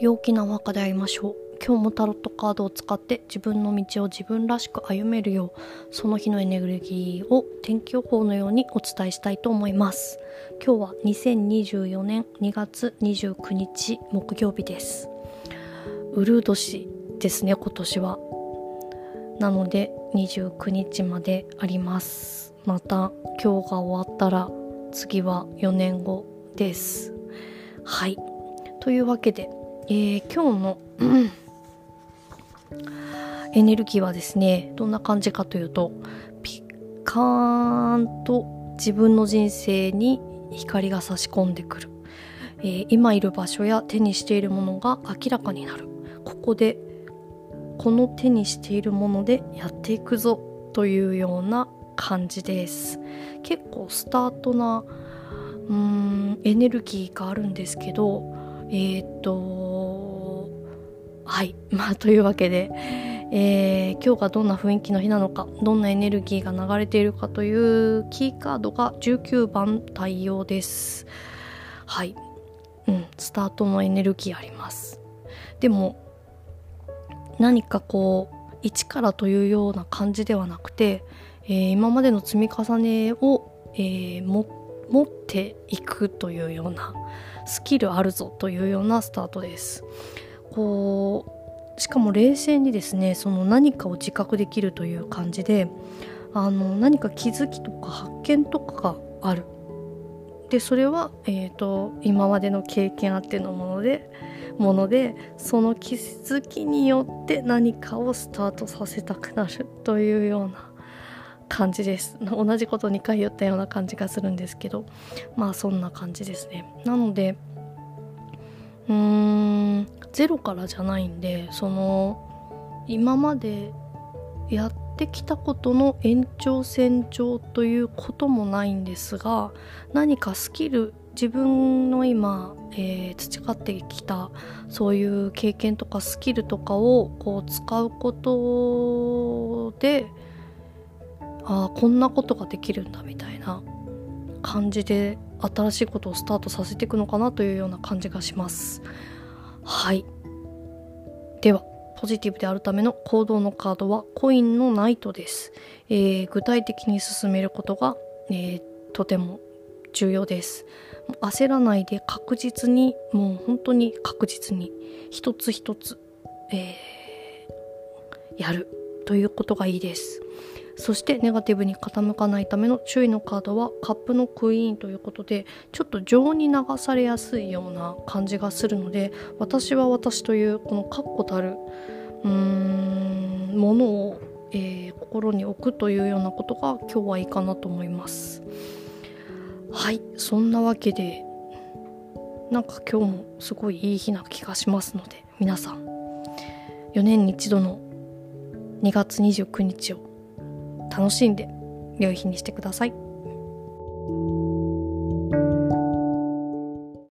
陽気なお墓で会いましょう。今日もタロットカードを使って自分の道を自分らしく歩めるようその日のエネルギーを天気予報のようにお伝えしたいと思います。今日は2024年2月29日木曜日です。ウルー年ですね今年は。なので29日まであります。また今日が終わったら次は4年後です。はい。というわけでえー、今日の、エネルギーはですねどんな感じかというとピッカーンと自分の人生に光が差し込んでくる、えー、今いる場所や手にしているものが明らかになる。ここでこの手にしているものでやっていくぞというような感じです。結構スタートなうーんエネルギーがあるんですけどえー、っとはい。まあというわけで、えー、今日がどんな雰囲気の日なのかどんなエネルギーが流れているかというキーカードが19番対応です。はい。うん。スタートのエネルギーあります。でも何かこう一からというような感じではなくて、えー、今までの積み重ねを、えー、持っていくというようなスキルあるぞというようなスタートです。こうしかも冷静にですねその何かを自覚できるという感じであの何か気づきとか発見とかがある。でそれは、えーと、今までの経験あってのものでものでその気づきによって何かをスタートさせたくなるというような感じです。同じこと2回言ったような感じがするんですけど。まあそんな感じですね。なのでうーんゼロからじゃないんでその今までやってきたことの延長線上ということもないんですが何かスキル自分の今、えー、培ってきたそういう経験とかスキルとかをこう使うことでああこんなことができるんだみたいな感じで新しいことをスタートさせていくのかなというような感じがします。はい。ではポジティブであるための行動のカードはコインのナイトです、えー、具体的に進めることが、えー、とても重要です。焦らないで確実にもう本当に確実に一つ一つ、えー、やるということがいいです。そしてネガティブに傾かないための注意のカードはカップのクイーンということでちょっと情に流されやすいような感じがするので私は私というこの確固たるうーんものを、えー、心に置くというようなことが今日はいいかなと思います。はいそんなわけでなんか今日もすごいいい日な気がしますので皆さん4年に一度の2月29日を楽しんで良い日にしてください。